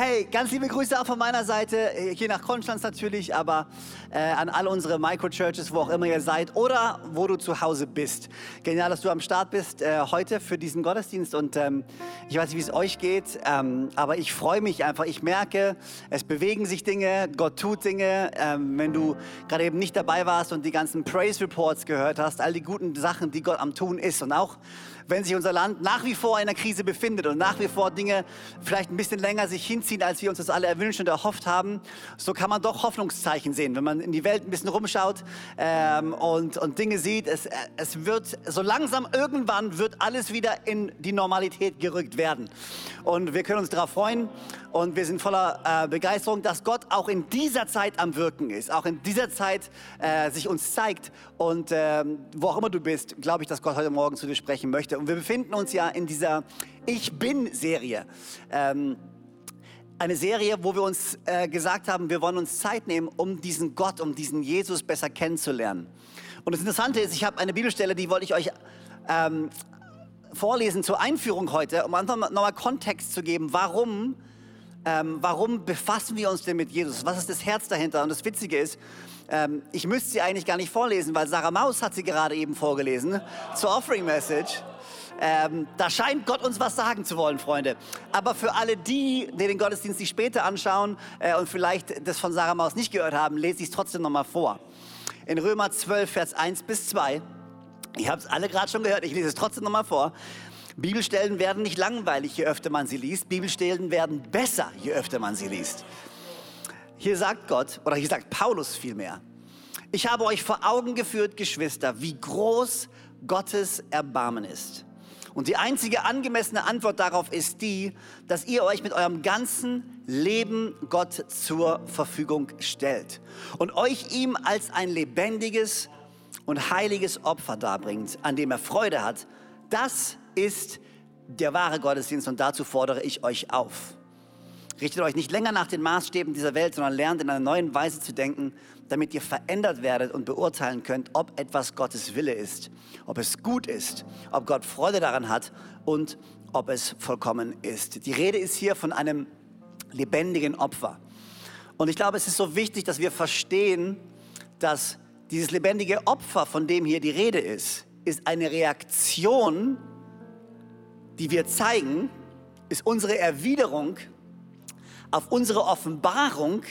Hey, ganz liebe Grüße auch von meiner Seite, hier nach Konstanz natürlich, aber äh, an alle unsere Microchurches, wo auch immer ihr seid oder wo du zu Hause bist. Genial, dass du am Start bist äh, heute für diesen Gottesdienst und ähm, ich weiß nicht, wie es euch geht, ähm, aber ich freue mich einfach. Ich merke, es bewegen sich Dinge, Gott tut Dinge. Ähm, wenn du gerade eben nicht dabei warst und die ganzen Praise Reports gehört hast, all die guten Sachen, die Gott am Tun ist und auch wenn sich unser Land nach wie vor in einer Krise befindet und nach wie vor Dinge vielleicht ein bisschen länger sich hinziehen, als wir uns das alle erwünscht und erhofft haben, so kann man doch Hoffnungszeichen sehen, wenn man in die Welt ein bisschen rumschaut ähm, und, und Dinge sieht. Es, es wird so langsam irgendwann wird alles wieder in die Normalität gerückt werden. Und wir können uns darauf freuen und wir sind voller äh, Begeisterung, dass Gott auch in dieser Zeit am Wirken ist, auch in dieser Zeit äh, sich uns zeigt. Und äh, wo auch immer du bist, glaube ich, dass Gott heute Morgen zu dir sprechen möchte. Und wir befinden uns ja in dieser Ich Bin-Serie. Ähm, eine Serie, wo wir uns äh, gesagt haben, wir wollen uns Zeit nehmen, um diesen Gott, um diesen Jesus besser kennenzulernen. Und das Interessante ist, ich habe eine Bibelstelle, die wollte ich euch ähm, vorlesen zur Einführung heute, um einfach nochmal Kontext zu geben, warum ähm, warum befassen wir uns denn mit Jesus? Was ist das Herz dahinter? Und das Witzige ist, ähm, ich müsste sie eigentlich gar nicht vorlesen, weil Sarah Maus hat sie gerade eben vorgelesen zur Offering Message. Ähm, da scheint Gott uns was sagen zu wollen, Freunde. Aber für alle die, die den Gottesdienst sich später anschauen äh, und vielleicht das von Sarah Maus nicht gehört haben, lese ich es trotzdem nochmal vor. In Römer 12, Vers 1 bis 2. Ich habe es alle gerade schon gehört, ich lese es trotzdem nochmal vor. Bibelstellen werden nicht langweilig, je öfter man sie liest. Bibelstellen werden besser, je öfter man sie liest. Hier sagt Gott, oder hier sagt Paulus vielmehr, ich habe euch vor Augen geführt, Geschwister, wie groß Gottes Erbarmen ist. Und die einzige angemessene Antwort darauf ist die, dass ihr euch mit eurem ganzen Leben Gott zur Verfügung stellt und euch ihm als ein lebendiges und heiliges Opfer darbringt, an dem er Freude hat. Das ist der wahre Gottesdienst und dazu fordere ich euch auf. Richtet euch nicht länger nach den Maßstäben dieser Welt, sondern lernt in einer neuen Weise zu denken, damit ihr verändert werdet und beurteilen könnt, ob etwas Gottes Wille ist, ob es gut ist, ob Gott Freude daran hat und ob es vollkommen ist. Die Rede ist hier von einem lebendigen Opfer. Und ich glaube, es ist so wichtig, dass wir verstehen, dass dieses lebendige Opfer, von dem hier die Rede ist, ist eine Reaktion die wir zeigen, ist unsere Erwiderung auf unsere Offenbarung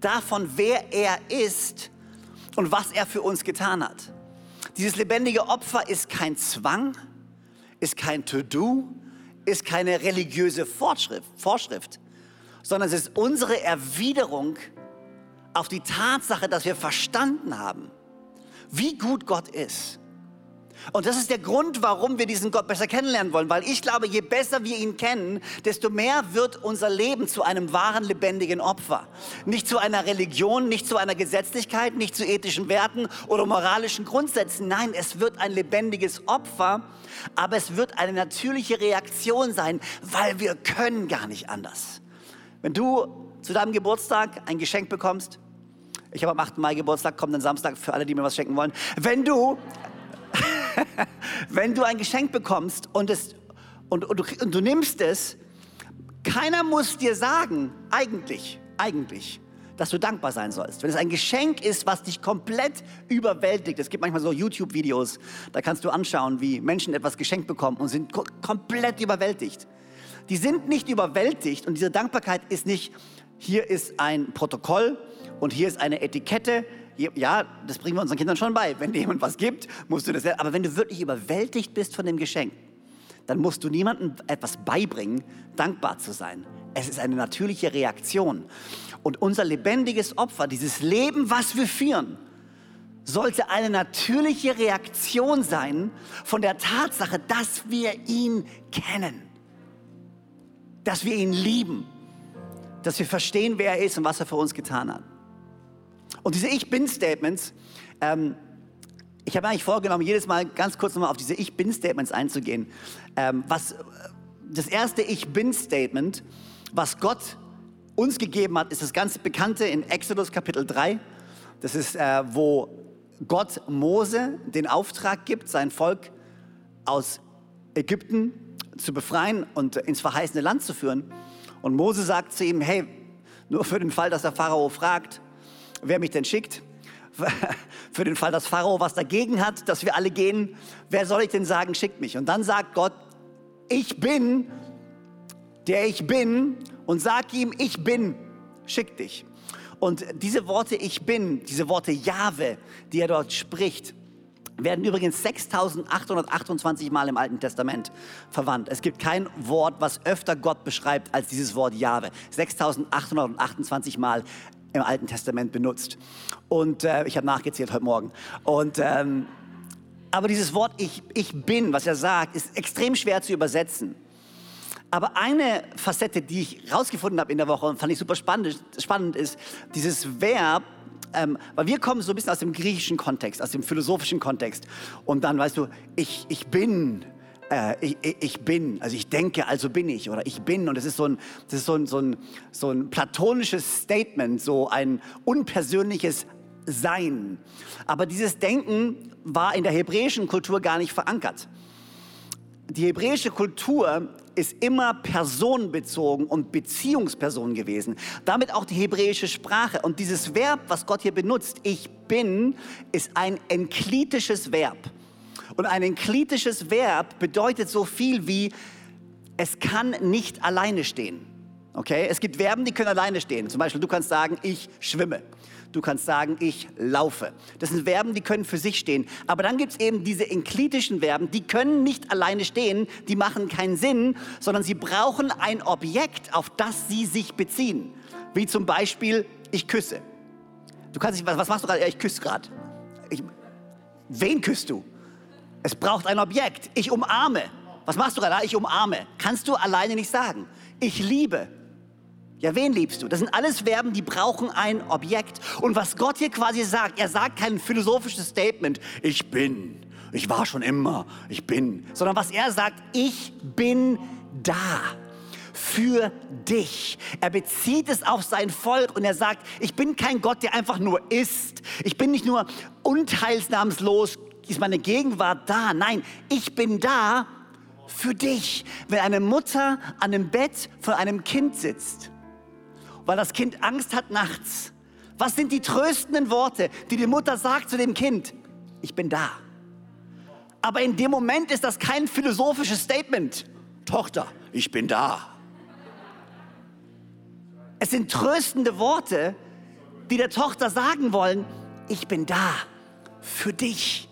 davon, wer er ist und was er für uns getan hat. Dieses lebendige Opfer ist kein Zwang, ist kein To-Do, ist keine religiöse Vorschrift, Vorschrift, sondern es ist unsere Erwiderung auf die Tatsache, dass wir verstanden haben, wie gut Gott ist und das ist der Grund, warum wir diesen Gott besser kennenlernen wollen, weil ich glaube, je besser wir ihn kennen, desto mehr wird unser Leben zu einem wahren, lebendigen Opfer. Nicht zu einer Religion, nicht zu einer Gesetzlichkeit, nicht zu ethischen Werten oder moralischen Grundsätzen. Nein, es wird ein lebendiges Opfer, aber es wird eine natürliche Reaktion sein, weil wir können gar nicht anders. Wenn du zu deinem Geburtstag ein Geschenk bekommst, ich habe am 8. Mai Geburtstag, kommt dann Samstag für alle, die mir was schenken wollen. Wenn du wenn du ein Geschenk bekommst und, es, und, und, du, und du nimmst es, keiner muss dir sagen, eigentlich, eigentlich, dass du dankbar sein sollst. Wenn es ein Geschenk ist, was dich komplett überwältigt. Es gibt manchmal so YouTube-Videos, da kannst du anschauen, wie Menschen etwas geschenkt bekommen und sind komplett überwältigt. Die sind nicht überwältigt und diese Dankbarkeit ist nicht, hier ist ein Protokoll und hier ist eine Etikette, ja, das bringen wir unseren Kindern schon bei. Wenn dir jemand was gibt, musst du das. Aber wenn du wirklich überwältigt bist von dem Geschenk, dann musst du niemandem etwas beibringen, dankbar zu sein. Es ist eine natürliche Reaktion. Und unser lebendiges Opfer, dieses Leben, was wir führen, sollte eine natürliche Reaktion sein von der Tatsache, dass wir ihn kennen, dass wir ihn lieben, dass wir verstehen, wer er ist und was er für uns getan hat. Und diese Ich Bin-Statements, ähm, ich habe eigentlich vorgenommen, jedes Mal ganz kurz nochmal auf diese Ich Bin-Statements einzugehen. Ähm, was, das erste Ich Bin-Statement, was Gott uns gegeben hat, ist das ganz bekannte in Exodus Kapitel 3. Das ist, äh, wo Gott Mose den Auftrag gibt, sein Volk aus Ägypten zu befreien und ins verheißene Land zu führen. Und Mose sagt zu ihm, hey, nur für den Fall, dass der Pharao fragt, wer mich denn schickt, für den Fall, dass Pharao was dagegen hat, dass wir alle gehen, wer soll ich denn sagen, schickt mich? Und dann sagt Gott, ich bin, der ich bin, und sag ihm, ich bin, schick dich. Und diese Worte ich bin, diese Worte Jahwe, die er dort spricht, werden übrigens 6828 Mal im Alten Testament verwandt. Es gibt kein Wort, was öfter Gott beschreibt als dieses Wort Jahwe. 6828 Mal im Alten Testament benutzt. Und äh, ich habe nachgezählt heute Morgen. Und, ähm, aber dieses Wort ich, ich bin, was er sagt, ist extrem schwer zu übersetzen. Aber eine Facette, die ich rausgefunden habe in der Woche und fand ich super spannend, spannend ist dieses Verb, ähm, weil wir kommen so ein bisschen aus dem griechischen Kontext, aus dem philosophischen Kontext. Und dann weißt du, ich, ich bin, äh, ich, ich, bin, also ich denke, also bin ich oder ich bin. Und das ist so ein, das ist so ein, so ein, so ein platonisches Statement, so ein unpersönliches Sein. Aber dieses Denken war in der hebräischen Kultur gar nicht verankert. Die hebräische Kultur ist immer personenbezogen und Beziehungsperson gewesen. Damit auch die hebräische Sprache. Und dieses Verb, was Gott hier benutzt, ich bin, ist ein enklitisches Verb. Und ein enklitisches Verb bedeutet so viel wie, es kann nicht alleine stehen. Okay? Es gibt Verben, die können alleine stehen. Zum Beispiel, du kannst sagen, ich schwimme. Du kannst sagen, ich laufe. Das sind Verben, die können für sich stehen. Aber dann gibt es eben diese enklitischen Verben, die können nicht alleine stehen, die machen keinen Sinn, sondern sie brauchen ein Objekt, auf das sie sich beziehen. Wie zum Beispiel, ich küsse. Du kannst nicht, was, was machst du gerade? Ja, ich küsse gerade. Wen küsst du? Es braucht ein Objekt. Ich umarme. Was machst du gerade? Ich umarme. Kannst du alleine nicht sagen. Ich liebe. Ja, wen liebst du? Das sind alles Verben, die brauchen ein Objekt. Und was Gott hier quasi sagt, er sagt kein philosophisches Statement, ich bin, ich war schon immer, ich bin, sondern was er sagt, ich bin da für dich. Er bezieht es auf sein Volk und er sagt, ich bin kein Gott, der einfach nur ist. Ich bin nicht nur unteilsnahmslos, ist meine Gegenwart da. Nein, ich bin da für dich. Wenn eine Mutter an dem Bett von einem Kind sitzt weil das Kind Angst hat nachts. Was sind die tröstenden Worte, die die Mutter sagt zu dem Kind? Ich bin da. Aber in dem Moment ist das kein philosophisches Statement. Tochter, ich bin da. Es sind tröstende Worte, die der Tochter sagen wollen, ich bin da für dich.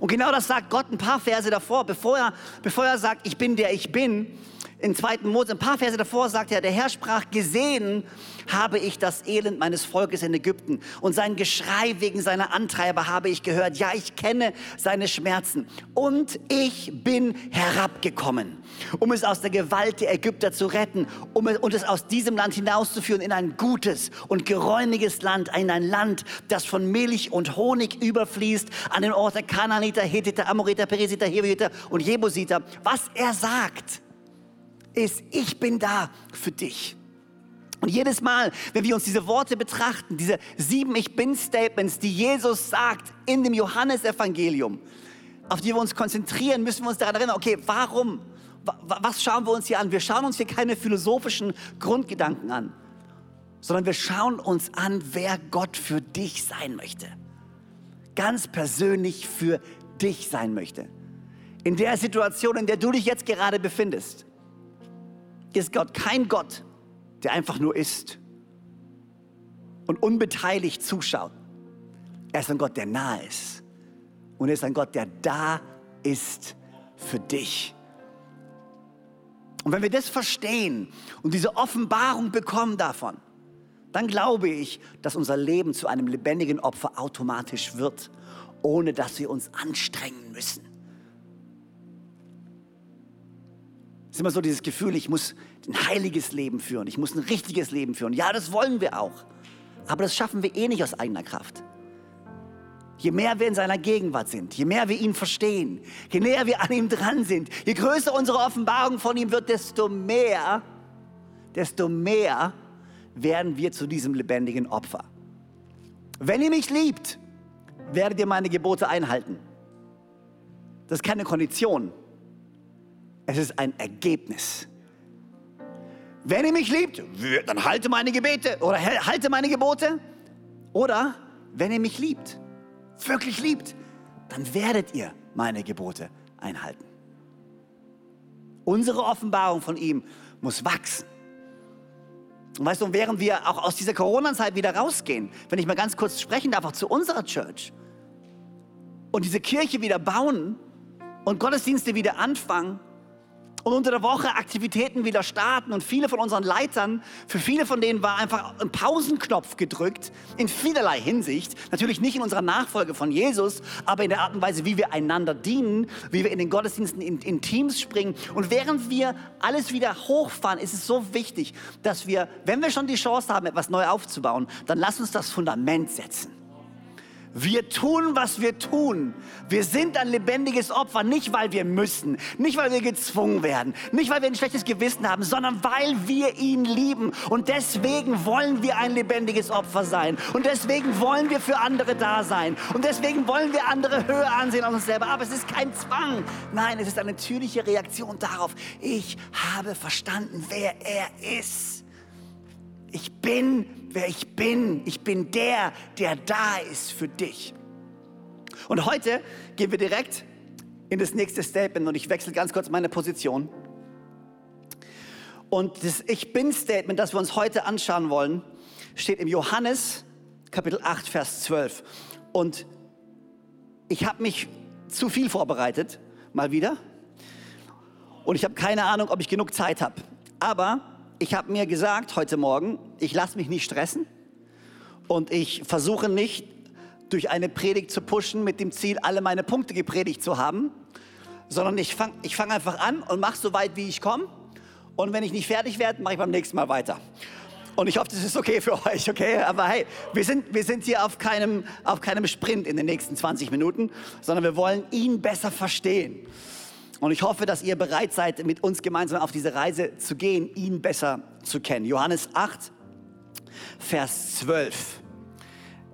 Und genau das sagt Gott ein paar Verse davor, bevor er, bevor er sagt, ich bin der ich bin, in 2. Mose, ein paar Verse davor sagt er, der Herr sprach, gesehen habe ich das Elend meines Volkes in Ägypten und sein Geschrei wegen seiner Antreiber habe ich gehört. Ja, ich kenne seine Schmerzen und ich bin herabgekommen, um es aus der Gewalt der Ägypter zu retten um es, und es aus diesem Land hinauszuführen in ein gutes und geräumiges Land, in ein Land, das von Milch und Honig überfließt, an den Ort der Kanaaniter, Hethiter, Amoriter, Perisiter, Heviter und Jebusiter. Was er sagt, ist, ich bin da für dich. Und jedes Mal, wenn wir uns diese Worte betrachten, diese sieben Ich bin-Statements, die Jesus sagt in dem Johannesevangelium, auf die wir uns konzentrieren, müssen wir uns daran erinnern, okay, warum? Was schauen wir uns hier an? Wir schauen uns hier keine philosophischen Grundgedanken an, sondern wir schauen uns an, wer Gott für dich sein möchte. Ganz persönlich für dich sein möchte. In der Situation, in der du dich jetzt gerade befindest ist Gott kein Gott, der einfach nur ist und unbeteiligt zuschaut. Er ist ein Gott, der nahe ist. Und er ist ein Gott, der da ist für dich. Und wenn wir das verstehen und diese Offenbarung bekommen davon, dann glaube ich, dass unser Leben zu einem lebendigen Opfer automatisch wird, ohne dass wir uns anstrengen müssen. Ist immer so dieses Gefühl, ich muss ein heiliges Leben führen, ich muss ein richtiges Leben führen. Ja, das wollen wir auch. Aber das schaffen wir eh nicht aus eigener Kraft. Je mehr wir in seiner Gegenwart sind, je mehr wir ihn verstehen, je näher wir an ihm dran sind, je größer unsere Offenbarung von ihm wird, desto mehr, desto mehr werden wir zu diesem lebendigen Opfer. Wenn ihr mich liebt, werdet ihr meine Gebote einhalten. Das ist keine Kondition. Es ist ein Ergebnis. Wenn ihr mich liebt, dann halte meine Gebete oder halte meine Gebote. Oder wenn ihr mich liebt, wirklich liebt, dann werdet ihr meine Gebote einhalten. Unsere Offenbarung von ihm muss wachsen. Und weißt du, während wir auch aus dieser Corona-Zeit wieder rausgehen, wenn ich mal ganz kurz sprechen darf, auch zu unserer Church und diese Kirche wieder bauen und Gottesdienste wieder anfangen, und unter der Woche Aktivitäten wieder starten. Und viele von unseren Leitern, für viele von denen war einfach ein Pausenknopf gedrückt, in vielerlei Hinsicht. Natürlich nicht in unserer Nachfolge von Jesus, aber in der Art und Weise, wie wir einander dienen, wie wir in den Gottesdiensten in, in Teams springen. Und während wir alles wieder hochfahren, ist es so wichtig, dass wir, wenn wir schon die Chance haben, etwas neu aufzubauen, dann lass uns das Fundament setzen. Wir tun, was wir tun. Wir sind ein lebendiges Opfer, nicht weil wir müssen, nicht weil wir gezwungen werden, nicht weil wir ein schlechtes Gewissen haben, sondern weil wir ihn lieben. Und deswegen wollen wir ein lebendiges Opfer sein. Und deswegen wollen wir für andere da sein. Und deswegen wollen wir andere höher ansehen als uns selber. Aber es ist kein Zwang. Nein, es ist eine natürliche Reaktion darauf. Ich habe verstanden, wer er ist. Ich bin wer ich bin. Ich bin der, der da ist für dich. Und heute gehen wir direkt in das nächste Statement und ich wechsle ganz kurz meine Position. Und das Ich bin-Statement, das wir uns heute anschauen wollen, steht im Johannes Kapitel 8, Vers 12. Und ich habe mich zu viel vorbereitet, mal wieder. Und ich habe keine Ahnung, ob ich genug Zeit habe. Aber ich habe mir gesagt heute Morgen, ich lasse mich nicht stressen und ich versuche nicht durch eine Predigt zu pushen mit dem Ziel, alle meine Punkte gepredigt zu haben, sondern ich fange ich fang einfach an und mache so weit, wie ich komme. Und wenn ich nicht fertig werde, mache ich beim nächsten Mal weiter. Und ich hoffe, das ist okay für euch, okay? Aber hey, wir sind, wir sind hier auf keinem, auf keinem Sprint in den nächsten 20 Minuten, sondern wir wollen ihn besser verstehen. Und ich hoffe, dass ihr bereit seid, mit uns gemeinsam auf diese Reise zu gehen, ihn besser zu kennen. Johannes 8, Vers 12.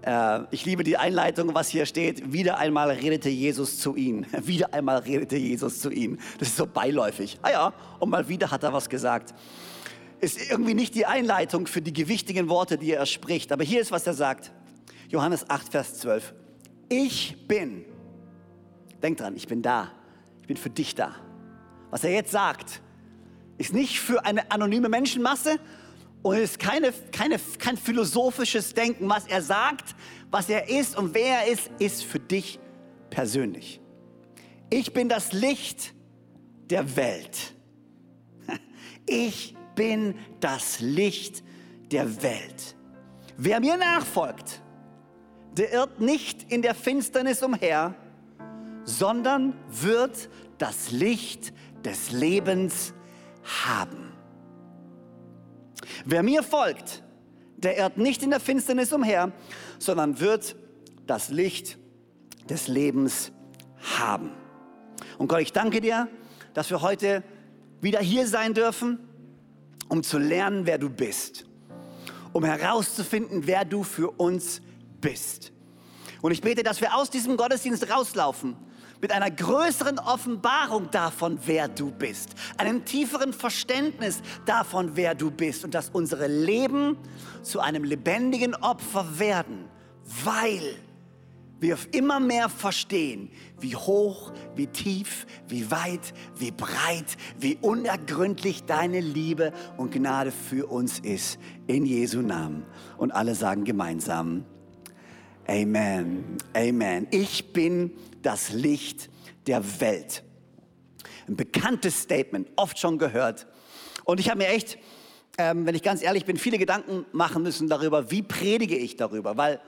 Äh, ich liebe die Einleitung, was hier steht. Wieder einmal redete Jesus zu ihnen. Wieder einmal redete Jesus zu ihnen. Das ist so beiläufig. Ah ja, und mal wieder hat er was gesagt. Ist irgendwie nicht die Einleitung für die gewichtigen Worte, die er spricht. Aber hier ist, was er sagt. Johannes 8, Vers 12. Ich bin. Denk dran, ich bin da bin für dich da. Was er jetzt sagt, ist nicht für eine anonyme Menschenmasse und ist keine, keine, kein philosophisches Denken. Was er sagt, was er ist und wer er ist, ist für dich persönlich. Ich bin das Licht der Welt. Ich bin das Licht der Welt. Wer mir nachfolgt, der irrt nicht in der Finsternis umher, sondern wird das Licht des Lebens haben. Wer mir folgt, der irrt nicht in der Finsternis umher, sondern wird das Licht des Lebens haben. Und Gott, ich danke dir, dass wir heute wieder hier sein dürfen, um zu lernen, wer du bist, um herauszufinden, wer du für uns bist. Und ich bete, dass wir aus diesem Gottesdienst rauslaufen mit einer größeren Offenbarung davon, wer du bist, einem tieferen Verständnis davon, wer du bist und dass unsere Leben zu einem lebendigen Opfer werden, weil wir immer mehr verstehen, wie hoch, wie tief, wie weit, wie breit, wie unergründlich deine Liebe und Gnade für uns ist. In Jesu Namen. Und alle sagen gemeinsam, Amen, Amen. Ich bin das Licht der Welt. Ein bekanntes Statement, oft schon gehört. Und ich habe mir echt, ähm, wenn ich ganz ehrlich bin, viele Gedanken machen müssen darüber, wie predige ich darüber. Weil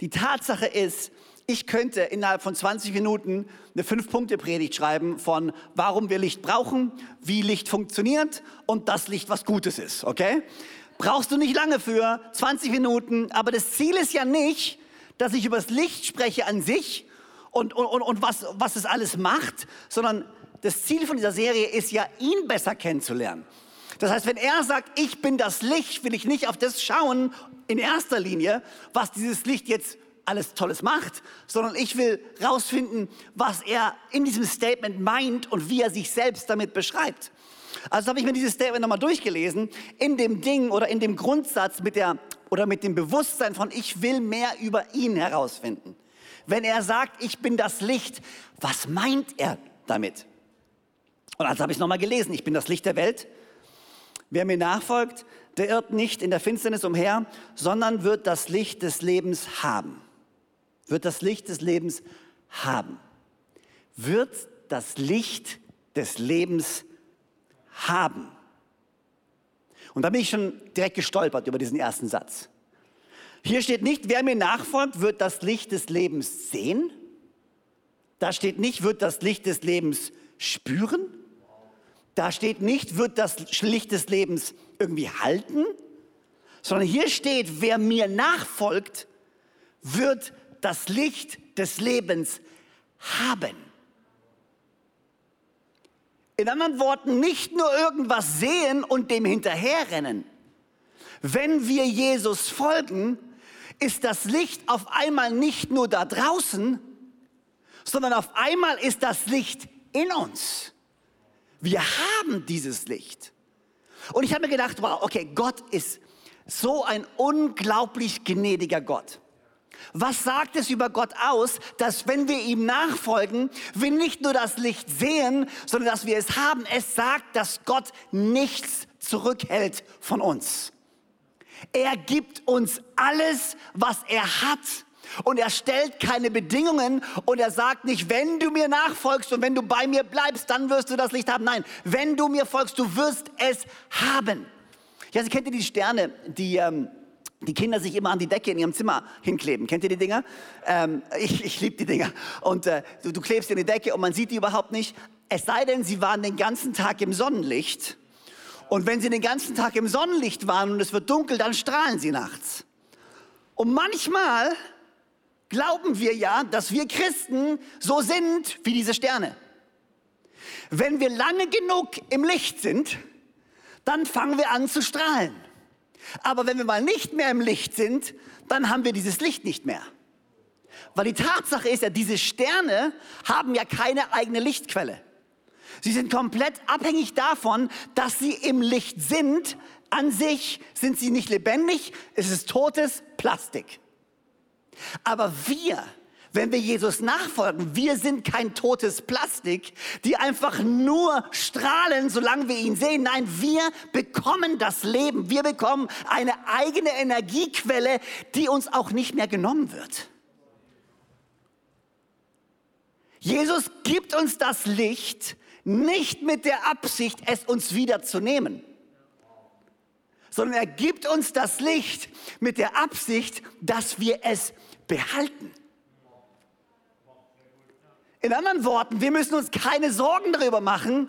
die Tatsache ist, ich könnte innerhalb von 20 Minuten eine Fünf-Punkte-Predigt schreiben von warum wir Licht brauchen, wie Licht funktioniert und das Licht was Gutes ist, okay? Brauchst du nicht lange für, 20 Minuten, aber das Ziel ist ja nicht, dass ich über das Licht spreche an sich und, und, und was, was es alles macht, sondern das Ziel von dieser Serie ist ja, ihn besser kennenzulernen. Das heißt, wenn er sagt, ich bin das Licht, will ich nicht auf das schauen in erster Linie, was dieses Licht jetzt alles Tolles macht, sondern ich will rausfinden, was er in diesem Statement meint und wie er sich selbst damit beschreibt. Also habe ich mir dieses Statement nochmal durchgelesen, in dem Ding oder in dem Grundsatz mit der oder mit dem Bewusstsein von ich will mehr über ihn herausfinden. Wenn er sagt, ich bin das Licht, was meint er damit? Und also habe ich nochmal gelesen, ich bin das Licht der Welt. Wer mir nachfolgt, der irrt nicht in der Finsternis umher, sondern wird das Licht des Lebens haben wird das Licht des Lebens haben. Wird das Licht des Lebens haben. Und da bin ich schon direkt gestolpert über diesen ersten Satz. Hier steht nicht, wer mir nachfolgt, wird das Licht des Lebens sehen. Da steht nicht, wird das Licht des Lebens spüren. Da steht nicht, wird das Licht des Lebens irgendwie halten. Sondern hier steht, wer mir nachfolgt, wird das Licht des Lebens haben. In anderen Worten, nicht nur irgendwas sehen und dem hinterherrennen. Wenn wir Jesus folgen, ist das Licht auf einmal nicht nur da draußen, sondern auf einmal ist das Licht in uns. Wir haben dieses Licht. Und ich habe mir gedacht, wow, okay, Gott ist so ein unglaublich gnädiger Gott. Was sagt es über Gott aus, dass wenn wir ihm nachfolgen, wir nicht nur das Licht sehen, sondern dass wir es haben? Es sagt, dass Gott nichts zurückhält von uns. Er gibt uns alles, was er hat. Und er stellt keine Bedingungen und er sagt nicht, wenn du mir nachfolgst und wenn du bei mir bleibst, dann wirst du das Licht haben. Nein, wenn du mir folgst, du wirst es haben. Ja, Sie kennt ihr die Sterne, die ähm, die Kinder sich immer an die Decke in ihrem Zimmer hinkleben. Kennt ihr die Dinger? Ähm, ich ich liebe die Dinger. Und äh, du, du klebst in die Decke und man sieht die überhaupt nicht. Es sei denn, sie waren den ganzen Tag im Sonnenlicht. Und wenn sie den ganzen Tag im Sonnenlicht waren und es wird dunkel, dann strahlen sie nachts. Und manchmal glauben wir ja, dass wir Christen so sind wie diese Sterne. Wenn wir lange genug im Licht sind, dann fangen wir an zu strahlen. Aber wenn wir mal nicht mehr im Licht sind, dann haben wir dieses Licht nicht mehr. Weil die Tatsache ist ja, diese Sterne haben ja keine eigene Lichtquelle. Sie sind komplett abhängig davon, dass sie im Licht sind. An sich sind sie nicht lebendig, es ist totes Plastik. Aber wir wenn wir Jesus nachfolgen. Wir sind kein totes Plastik, die einfach nur strahlen, solange wir ihn sehen. Nein, wir bekommen das Leben. Wir bekommen eine eigene Energiequelle, die uns auch nicht mehr genommen wird. Jesus gibt uns das Licht nicht mit der Absicht, es uns wieder zu nehmen, sondern er gibt uns das Licht mit der Absicht, dass wir es behalten. In anderen Worten, wir müssen uns keine Sorgen darüber machen,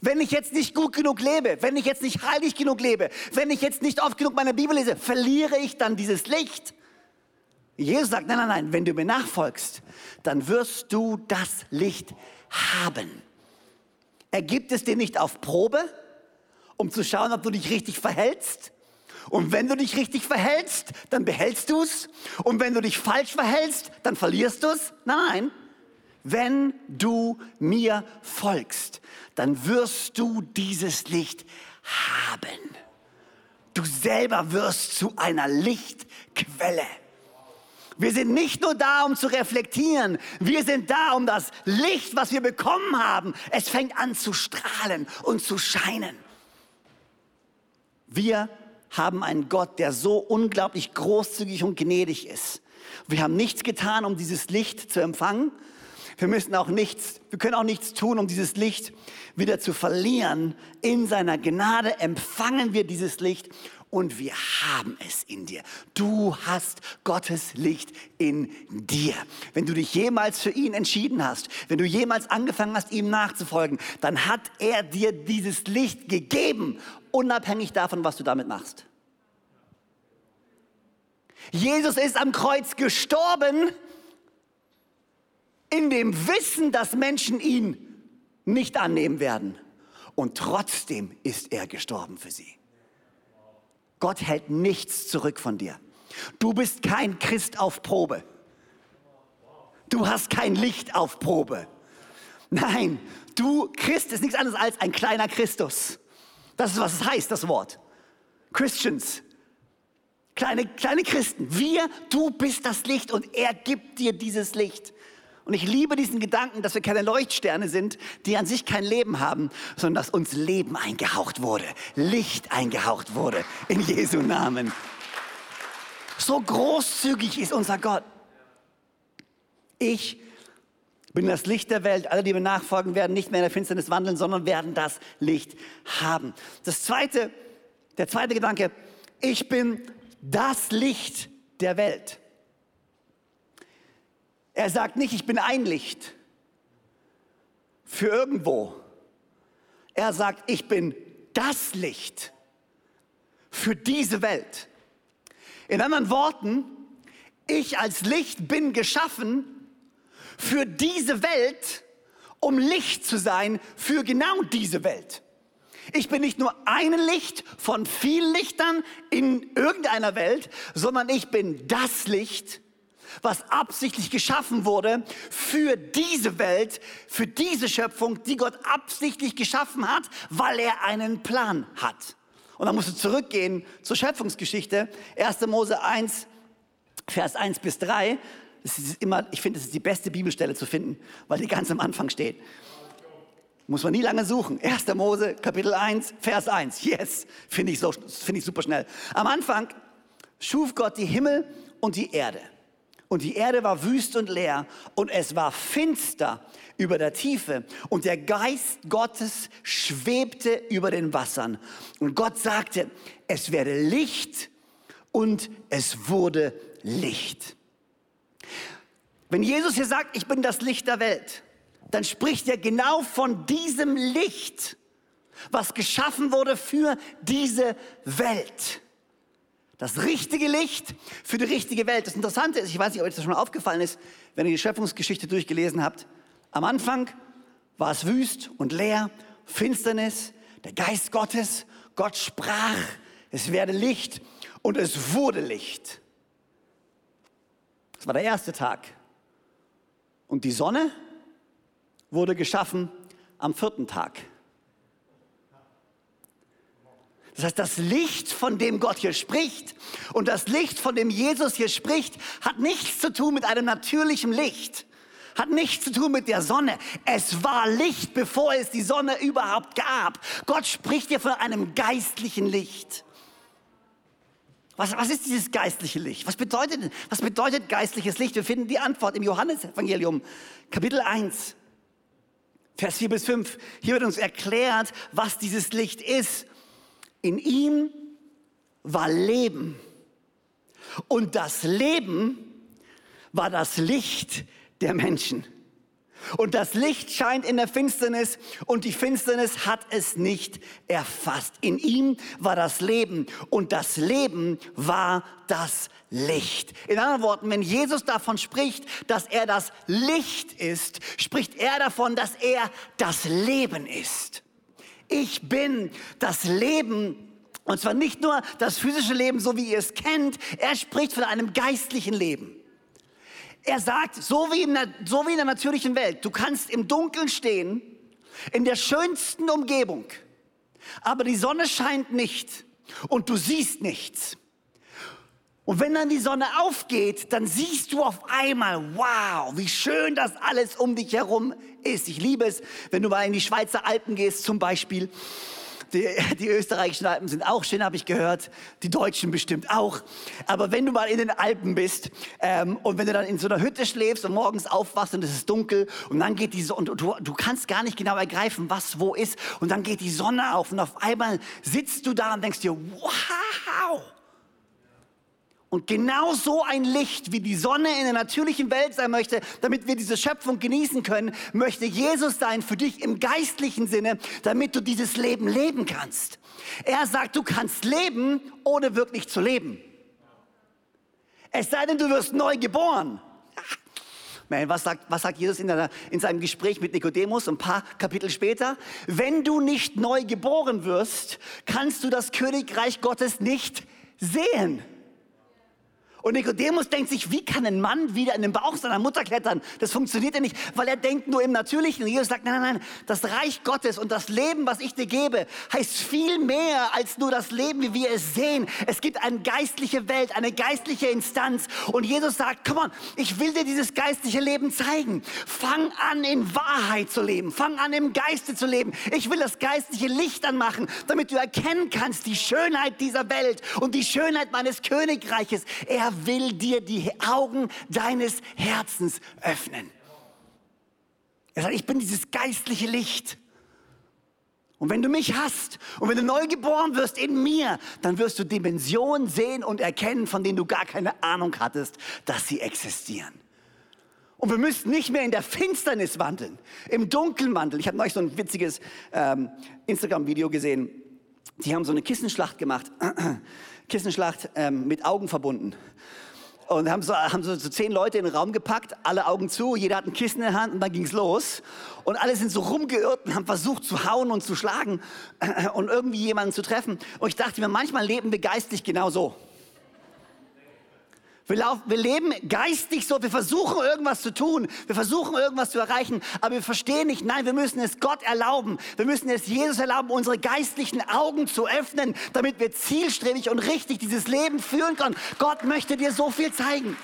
wenn ich jetzt nicht gut genug lebe, wenn ich jetzt nicht heilig genug lebe, wenn ich jetzt nicht oft genug meine Bibel lese, verliere ich dann dieses Licht. Jesus sagt, nein, nein, nein, wenn du mir nachfolgst, dann wirst du das Licht haben. Er gibt es dir nicht auf Probe, um zu schauen, ob du dich richtig verhältst. Und wenn du dich richtig verhältst, dann behältst du es. Und wenn du dich falsch verhältst, dann verlierst du es. Nein, wenn du mir folgst, dann wirst du dieses Licht haben. Du selber wirst zu einer Lichtquelle. Wir sind nicht nur da, um zu reflektieren. Wir sind da, um das Licht, was wir bekommen haben. Es fängt an zu strahlen und zu scheinen. Wir haben einen Gott, der so unglaublich großzügig und gnädig ist. Wir haben nichts getan, um dieses Licht zu empfangen, wir müssen auch nichts, wir können auch nichts tun, um dieses Licht wieder zu verlieren. In seiner Gnade empfangen wir dieses Licht und wir haben es in dir. Du hast Gottes Licht in dir. Wenn du dich jemals für ihn entschieden hast, wenn du jemals angefangen hast, ihm nachzufolgen, dann hat er dir dieses Licht gegeben, unabhängig davon, was du damit machst. Jesus ist am Kreuz gestorben in dem Wissen, dass Menschen ihn nicht annehmen werden. Und trotzdem ist er gestorben für sie. Gott hält nichts zurück von dir. Du bist kein Christ auf Probe. Du hast kein Licht auf Probe. Nein, du Christ ist nichts anderes als ein kleiner Christus. Das ist, was es heißt, das Wort. Christians. Kleine, kleine Christen. Wir, du bist das Licht und er gibt dir dieses Licht. Und ich liebe diesen Gedanken, dass wir keine Leuchtsterne sind, die an sich kein Leben haben, sondern dass uns Leben eingehaucht wurde, Licht eingehaucht wurde in Jesu Namen. So großzügig ist unser Gott. Ich bin das Licht der Welt. Alle, die mir nachfolgen, werden nicht mehr in der Finsternis wandeln, sondern werden das Licht haben. Das zweite, der zweite Gedanke, ich bin das Licht der Welt. Er sagt nicht, ich bin ein Licht für irgendwo. Er sagt, ich bin das Licht für diese Welt. In anderen Worten, ich als Licht bin geschaffen für diese Welt, um Licht zu sein für genau diese Welt. Ich bin nicht nur ein Licht von vielen Lichtern in irgendeiner Welt, sondern ich bin das Licht, was absichtlich geschaffen wurde für diese Welt, für diese Schöpfung, die Gott absichtlich geschaffen hat, weil er einen Plan hat. Und dann musst du zurückgehen zur Schöpfungsgeschichte. 1. Mose 1, Vers 1 bis 3. Das ist immer, ich finde, das ist die beste Bibelstelle zu finden, weil die ganz am Anfang steht. Muss man nie lange suchen. 1. Mose, Kapitel 1, Vers 1. Yes, finde ich, so, find ich super schnell. Am Anfang schuf Gott die Himmel und die Erde. Und die Erde war wüst und leer und es war finster über der Tiefe und der Geist Gottes schwebte über den Wassern. Und Gott sagte, es werde Licht und es wurde Licht. Wenn Jesus hier sagt, ich bin das Licht der Welt, dann spricht er genau von diesem Licht, was geschaffen wurde für diese Welt. Das richtige Licht für die richtige Welt. Das Interessante ist, ich weiß nicht, ob euch das schon aufgefallen ist, wenn ihr die Schöpfungsgeschichte durchgelesen habt. Am Anfang war es wüst und leer, Finsternis, der Geist Gottes, Gott sprach, es werde Licht und es wurde Licht. Das war der erste Tag. Und die Sonne wurde geschaffen am vierten Tag. Das heißt, das Licht, von dem Gott hier spricht und das Licht, von dem Jesus hier spricht, hat nichts zu tun mit einem natürlichen Licht. Hat nichts zu tun mit der Sonne. Es war Licht, bevor es die Sonne überhaupt gab. Gott spricht hier von einem geistlichen Licht. Was, was ist dieses geistliche Licht? Was bedeutet, was bedeutet geistliches Licht? Wir finden die Antwort im Johannesevangelium, Kapitel 1, Vers 4 bis 5. Hier wird uns erklärt, was dieses Licht ist. In ihm war Leben. Und das Leben war das Licht der Menschen. Und das Licht scheint in der Finsternis und die Finsternis hat es nicht erfasst. In ihm war das Leben und das Leben war das Licht. In anderen Worten, wenn Jesus davon spricht, dass er das Licht ist, spricht er davon, dass er das Leben ist. Ich bin das Leben. Und zwar nicht nur das physische Leben, so wie ihr es kennt. Er spricht von einem geistlichen Leben. Er sagt, so wie, in der, so wie in der natürlichen Welt, du kannst im Dunkeln stehen, in der schönsten Umgebung, aber die Sonne scheint nicht und du siehst nichts. Und wenn dann die Sonne aufgeht, dann siehst du auf einmal, wow, wie schön das alles um dich herum ist. Ich liebe es, wenn du mal in die Schweizer Alpen gehst zum Beispiel. Die, die, österreichischen Alpen sind auch schön, habe ich gehört. Die deutschen bestimmt auch. Aber wenn du mal in den Alpen bist ähm, und wenn du dann in so einer Hütte schläfst und morgens aufwachst und es ist dunkel und dann geht die Sonne und du, du kannst gar nicht genau ergreifen, was wo ist und dann geht die Sonne auf und auf einmal sitzt du da und denkst dir, wow, und genau so ein Licht, wie die Sonne in der natürlichen Welt sein möchte, damit wir diese Schöpfung genießen können, möchte Jesus sein für dich im geistlichen Sinne, damit du dieses Leben leben kannst. Er sagt, du kannst leben, ohne wirklich zu leben. Es sei denn, du wirst neu geboren. Man, was, sagt, was sagt Jesus in, einer, in seinem Gespräch mit Nikodemus ein paar Kapitel später? Wenn du nicht neu geboren wirst, kannst du das Königreich Gottes nicht sehen. Und Nikodemus denkt sich, wie kann ein Mann wieder in den Bauch seiner Mutter klettern? Das funktioniert ja nicht, weil er denkt nur im Natürlichen. Und Jesus sagt, nein, nein, nein, das Reich Gottes und das Leben, was ich dir gebe, heißt viel mehr als nur das Leben, wie wir es sehen. Es gibt eine geistliche Welt, eine geistliche Instanz. Und Jesus sagt, komm on, ich will dir dieses geistliche Leben zeigen. Fang an, in Wahrheit zu leben. Fang an, im Geiste zu leben. Ich will das geistliche Licht anmachen, damit du erkennen kannst, die Schönheit dieser Welt und die Schönheit meines Königreiches. Er will dir die Augen deines Herzens öffnen. Er sagt, ich bin dieses geistliche Licht. Und wenn du mich hast und wenn du neu geboren wirst in mir, dann wirst du Dimensionen sehen und erkennen, von denen du gar keine Ahnung hattest, dass sie existieren. Und wir müssen nicht mehr in der Finsternis wandeln, im Dunkeln wandeln. Ich habe neulich so ein witziges ähm, Instagram-Video gesehen. Die haben so eine Kissenschlacht gemacht. Kissenschlacht ähm, mit Augen verbunden. Und haben so, haben so, zehn Leute in den Raum gepackt, alle Augen zu, jeder hat ein Kissen in der Hand und dann ging's los. Und alle sind so rumgeirrt und haben versucht zu hauen und zu schlagen und irgendwie jemanden zu treffen. Und ich dachte mir, manchmal leben wir geistlich genau so. Wir, laufen, wir leben geistig so, wir versuchen irgendwas zu tun, wir versuchen irgendwas zu erreichen, aber wir verstehen nicht, nein, wir müssen es Gott erlauben, wir müssen es Jesus erlauben, unsere geistlichen Augen zu öffnen, damit wir zielstrebig und richtig dieses Leben führen können. Gott möchte dir so viel zeigen.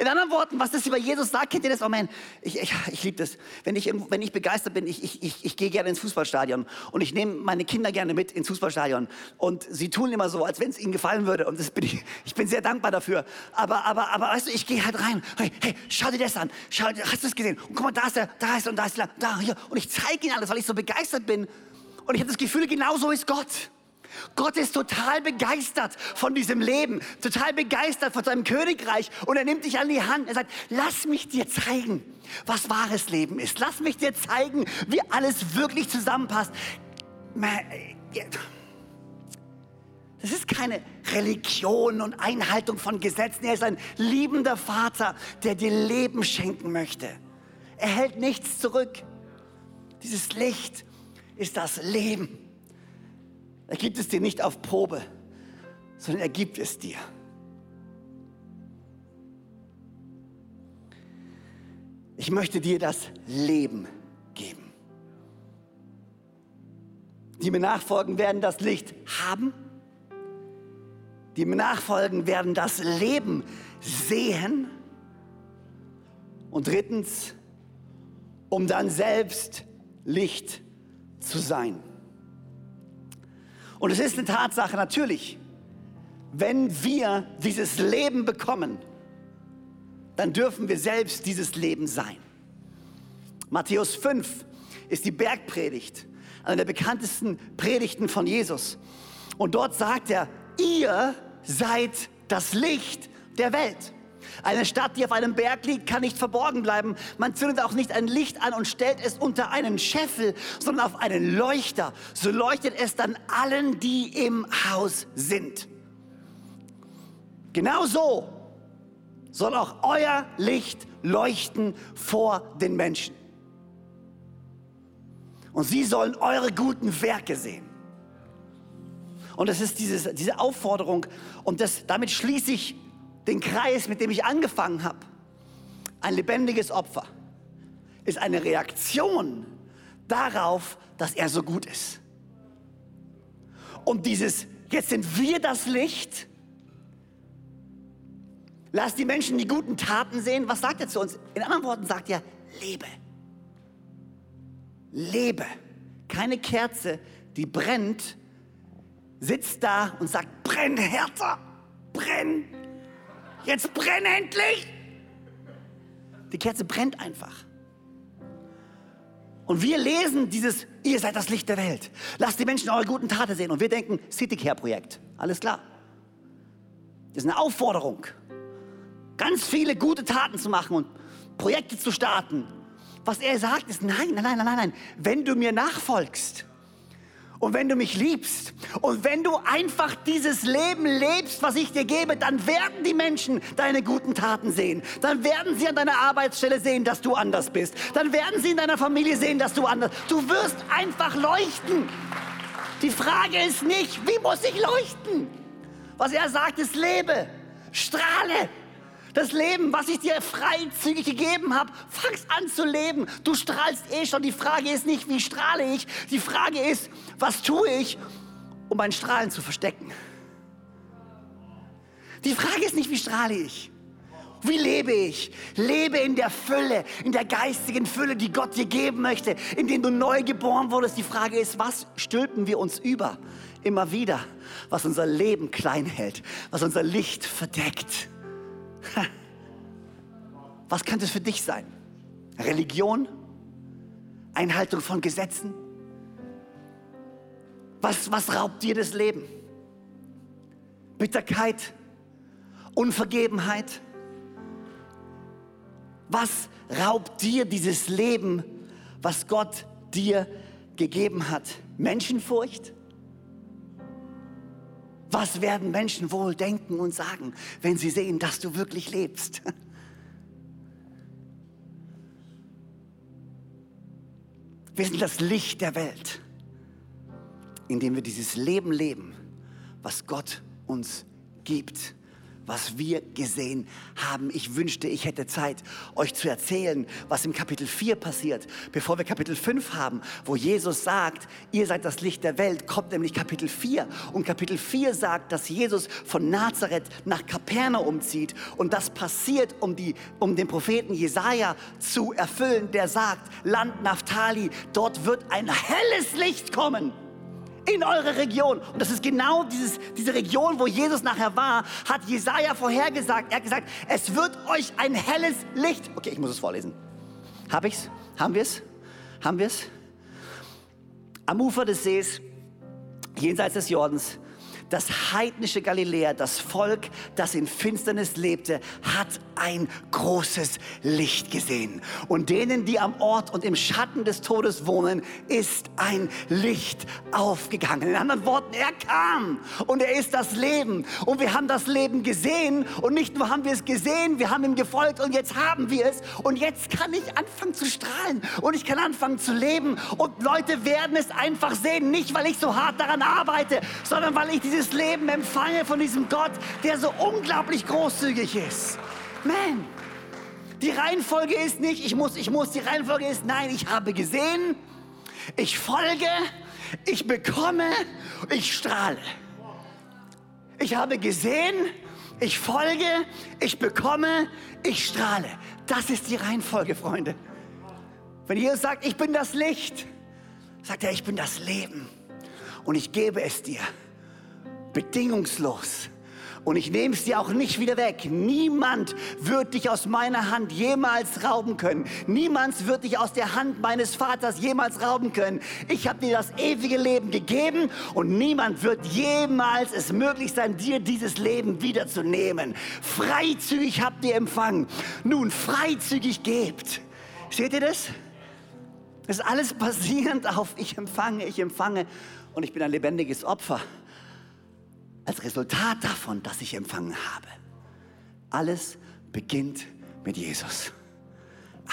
In anderen Worten, was das über Jesus sagt, kennt ihr das? Oh man, ich, ich, ich liebe das. Wenn ich, wenn ich begeistert bin, ich, ich, ich, ich gehe gerne ins Fußballstadion und ich nehme meine Kinder gerne mit ins Fußballstadion. Und sie tun immer so, als wenn es ihnen gefallen würde. Und das bin ich, ich bin sehr dankbar dafür. Aber, aber, aber weißt du, ich gehe halt rein. Hey, hey, schau dir das an. Schau, hast du es gesehen? Und guck mal, da ist er, da ist er und da ist er, da, hier. Und ich zeige ihnen alles, weil ich so begeistert bin. Und ich habe das Gefühl, genau so ist Gott. Gott ist total begeistert von diesem Leben, total begeistert von seinem Königreich und er nimmt dich an die Hand. Er sagt, lass mich dir zeigen, was wahres Leben ist. Lass mich dir zeigen, wie alles wirklich zusammenpasst. Das ist keine Religion und Einhaltung von Gesetzen. Er ist ein liebender Vater, der dir Leben schenken möchte. Er hält nichts zurück. Dieses Licht ist das Leben. Er gibt es dir nicht auf Probe, sondern er gibt es dir. Ich möchte dir das Leben geben. Die mir nachfolgen, werden das Licht haben. Die mir nachfolgen, werden das Leben sehen. Und drittens, um dann selbst Licht zu sein. Und es ist eine Tatsache, natürlich, wenn wir dieses Leben bekommen, dann dürfen wir selbst dieses Leben sein. Matthäus 5 ist die Bergpredigt, eine der bekanntesten Predigten von Jesus. Und dort sagt er, ihr seid das Licht der Welt. Eine Stadt, die auf einem Berg liegt, kann nicht verborgen bleiben. Man zündet auch nicht ein Licht an und stellt es unter einen Scheffel, sondern auf einen Leuchter. So leuchtet es dann allen, die im Haus sind. Genau so soll auch euer Licht leuchten vor den Menschen. Und sie sollen eure guten Werke sehen. Und das ist dieses, diese Aufforderung und das, damit schließe ich den Kreis, mit dem ich angefangen habe. Ein lebendiges Opfer ist eine Reaktion darauf, dass er so gut ist. Und dieses, jetzt sind wir das Licht, lass die Menschen die guten Taten sehen. Was sagt er zu uns? In anderen Worten sagt er, lebe. Lebe. Keine Kerze, die brennt, sitzt da und sagt, brenn härter, brenn Jetzt brenn endlich! Die Kerze brennt einfach. Und wir lesen dieses, ihr seid das Licht der Welt. Lasst die Menschen eure guten Taten sehen. Und wir denken, Citycare-Projekt. Alles klar. Das ist eine Aufforderung, ganz viele gute Taten zu machen und Projekte zu starten. Was er sagt, ist, nein, nein, nein, nein, nein. Wenn du mir nachfolgst Und wenn du mich liebst und wenn du einfach dieses Leben lebst, was ich dir gebe, dann werden die Menschen deine guten Taten sehen. Dann werden sie an deiner Arbeitsstelle sehen, dass du anders bist. Dann werden sie in deiner Familie sehen, dass du anders. Du wirst einfach leuchten. Die Frage ist nicht, wie muss ich leuchten? Was er sagt, ist lebe, strahle. Das Leben, was ich dir freizügig gegeben habe, fangst an zu leben. Du strahlst eh schon. Die Frage ist nicht, wie strahle ich. Die Frage ist, was tue ich, um mein Strahlen zu verstecken. Die Frage ist nicht, wie strahle ich. Wie lebe ich? Lebe in der Fülle, in der geistigen Fülle, die Gott dir geben möchte, in dem du neu geboren wurdest. Die Frage ist, was stülpen wir uns über? Immer wieder, was unser Leben klein hält, was unser Licht verdeckt. Was könnte es für dich sein? Religion? Einhaltung von Gesetzen? Was, was raubt dir das Leben? Bitterkeit? Unvergebenheit? Was raubt dir dieses Leben, was Gott dir gegeben hat? Menschenfurcht? Was werden Menschen wohl denken und sagen, wenn sie sehen, dass du wirklich lebst? Wir sind das Licht der Welt, indem wir dieses Leben leben, was Gott uns gibt was wir gesehen haben. Ich wünschte, ich hätte Zeit, euch zu erzählen, was im Kapitel 4 passiert, bevor wir Kapitel 5 haben, wo Jesus sagt, ihr seid das Licht der Welt, kommt nämlich Kapitel 4. Und Kapitel 4 sagt, dass Jesus von Nazareth nach Kapernaum zieht. Und das passiert, um, die, um den Propheten Jesaja zu erfüllen, der sagt, Land Naphtali, dort wird ein helles Licht kommen in eure Region. Und das ist genau dieses, diese Region, wo Jesus nachher war, hat Jesaja vorhergesagt. Er hat gesagt, es wird euch ein helles Licht. Okay, ich muss es vorlesen. Hab ich's? Haben wir's? Haben wir's? Am Ufer des Sees, jenseits des Jordans, das heidnische Galiläa, das Volk, das in Finsternis lebte, hat ein großes Licht gesehen. Und denen, die am Ort und im Schatten des Todes wohnen, ist ein Licht aufgegangen. In anderen Worten, er kam und er ist das Leben. Und wir haben das Leben gesehen und nicht nur haben wir es gesehen, wir haben ihm gefolgt und jetzt haben wir es. Und jetzt kann ich anfangen zu strahlen und ich kann anfangen zu leben. Und Leute werden es einfach sehen, nicht weil ich so hart daran arbeite, sondern weil ich dieses Leben empfange von diesem Gott, der so unglaublich großzügig ist. Man, die Reihenfolge ist nicht, ich muss, ich muss, die Reihenfolge ist, nein, ich habe gesehen, ich folge, ich bekomme, ich strahle. Ich habe gesehen, ich folge, ich bekomme, ich strahle. Das ist die Reihenfolge, Freunde. Wenn Jesus sagt, ich bin das Licht, sagt er, ich bin das Leben und ich gebe es dir bedingungslos. Und ich nehme es dir auch nicht wieder weg. Niemand wird dich aus meiner Hand jemals rauben können. Niemand wird dich aus der Hand meines Vaters jemals rauben können. Ich habe dir das ewige Leben gegeben und niemand wird jemals es möglich sein, dir dieses Leben wiederzunehmen. Freizügig habt ihr empfangen. Nun, freizügig gebt. Seht ihr das? Das ist alles basierend auf ich empfange, ich empfange und ich bin ein lebendiges Opfer als Resultat davon, dass ich empfangen habe. Alles beginnt mit Jesus.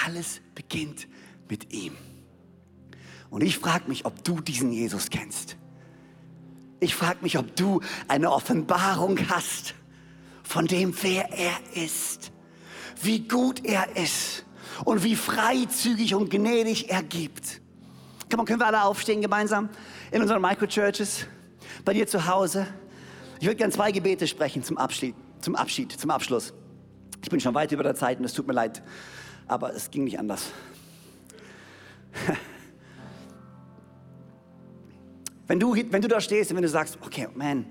Alles beginnt mit ihm. Und ich frage mich, ob du diesen Jesus kennst. Ich frage mich, ob du eine Offenbarung hast von dem, wer er ist, wie gut er ist und wie freizügig und gnädig er gibt. Komm, können wir alle aufstehen gemeinsam in unseren Microchurches, bei dir zu Hause? Ich würde gerne zwei Gebete sprechen zum Abschied, zum Abschied, zum Abschluss. Ich bin schon weit über der Zeit und es tut mir leid, aber es ging nicht anders. Wenn du, wenn du da stehst und wenn du sagst, okay, man,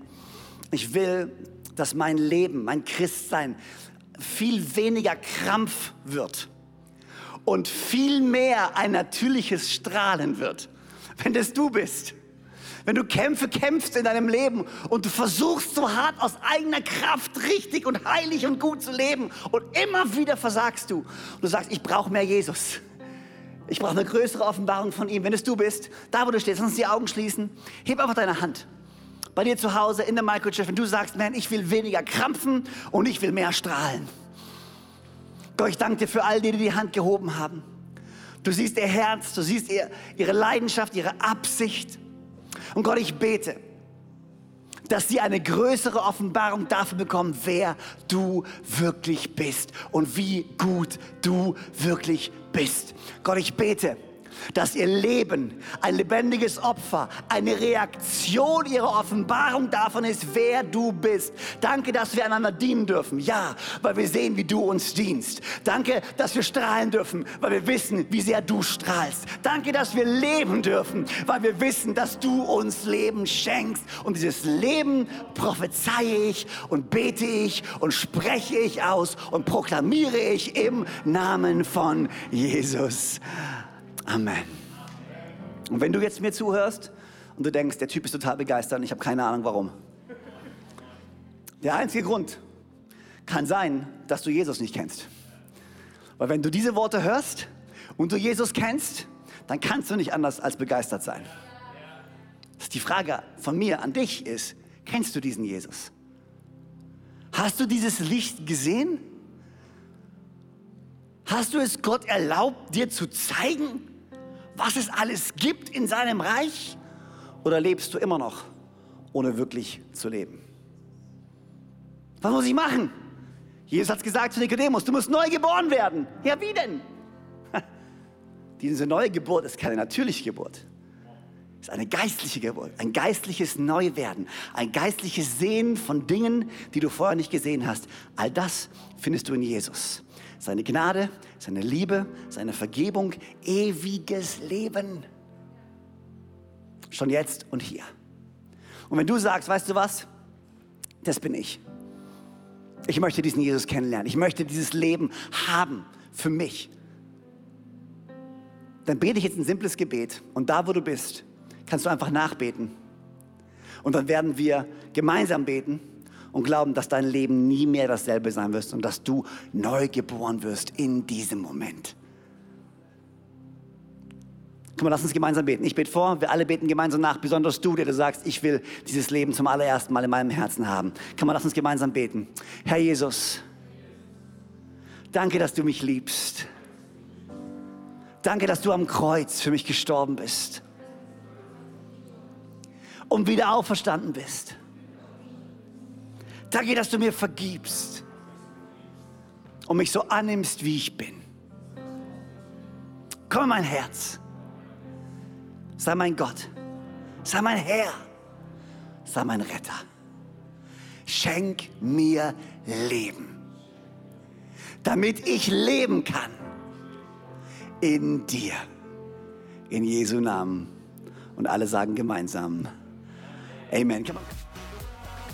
ich will, dass mein Leben, mein Christsein viel weniger Krampf wird und viel mehr ein natürliches Strahlen wird. Wenn das du bist, wenn du Kämpfe kämpfst in deinem Leben und du versuchst so hart aus eigener Kraft richtig und heilig und gut zu leben und immer wieder versagst du und du sagst, ich brauche mehr Jesus. Ich brauche eine größere Offenbarung von ihm. Wenn es du bist, da wo du stehst, lass uns die Augen schließen. Heb einfach deine Hand. Bei dir zu Hause in der Microchip, wenn du sagst, man, ich will weniger krampfen und ich will mehr strahlen. Gott, ich danke dir für all die, die die Hand gehoben haben. Du siehst ihr Herz, du siehst ihr, ihre Leidenschaft, ihre Absicht. Und Gott, ich bete, dass sie eine größere Offenbarung dafür bekommen, wer du wirklich bist und wie gut du wirklich bist. Gott, ich bete, dass ihr Leben ein lebendiges Opfer, eine Reaktion ihrer Offenbarung davon ist, wer du bist. Danke, dass wir einander dienen dürfen. Ja, weil wir sehen, wie du uns dienst. Danke, dass wir strahlen dürfen, weil wir wissen, wie sehr du strahlst. Danke, dass wir leben dürfen, weil wir wissen, dass du uns Leben schenkst. Und dieses Leben prophezeie ich und bete ich und spreche ich aus und proklamiere ich im Namen von Jesus. Amen. Und wenn du jetzt mir zuhörst und du denkst, der Typ ist total begeistert und ich habe keine Ahnung warum. Der einzige Grund kann sein, dass du Jesus nicht kennst. Weil wenn du diese Worte hörst und du Jesus kennst, dann kannst du nicht anders als begeistert sein. Die Frage von mir an dich ist, kennst du diesen Jesus? Hast du dieses Licht gesehen? Hast du es Gott erlaubt, dir zu zeigen, was es alles gibt in seinem Reich? Oder lebst du immer noch, ohne wirklich zu leben? Was muss ich machen? Jesus hat gesagt zu Nikodemus, du musst neu geboren werden. Ja, wie denn? Diese neue Geburt ist keine natürliche Geburt. Es ist eine geistliche Geburt, ein geistliches Neuwerden, ein geistliches Sehen von Dingen, die du vorher nicht gesehen hast. All das findest du in Jesus seine Gnade, seine Liebe, seine Vergebung, ewiges Leben. Schon jetzt und hier. Und wenn du sagst, weißt du was, das bin ich. Ich möchte diesen Jesus kennenlernen. Ich möchte dieses Leben haben für mich. Dann bete ich jetzt ein simples Gebet und da, wo du bist, kannst du einfach nachbeten. Und dann werden wir gemeinsam beten und glauben, dass dein Leben nie mehr dasselbe sein wird und dass du neu geboren wirst in diesem Moment. Komm mal, lass uns gemeinsam beten. Ich bete vor, wir alle beten gemeinsam nach, besonders du, der du sagst, ich will dieses Leben zum allerersten Mal in meinem Herzen haben. Komm mal, lass uns gemeinsam beten. Herr Jesus, danke, dass du mich liebst. Danke, dass du am Kreuz für mich gestorben bist und wieder auferstanden bist. Danke, dass du mir vergibst und mich so annimmst, wie ich bin. Komm in mein Herz. Sei mein Gott. Sei mein Herr. Sei mein Retter. Schenk mir Leben, damit ich leben kann in dir. In Jesu Namen. Und alle sagen gemeinsam Amen.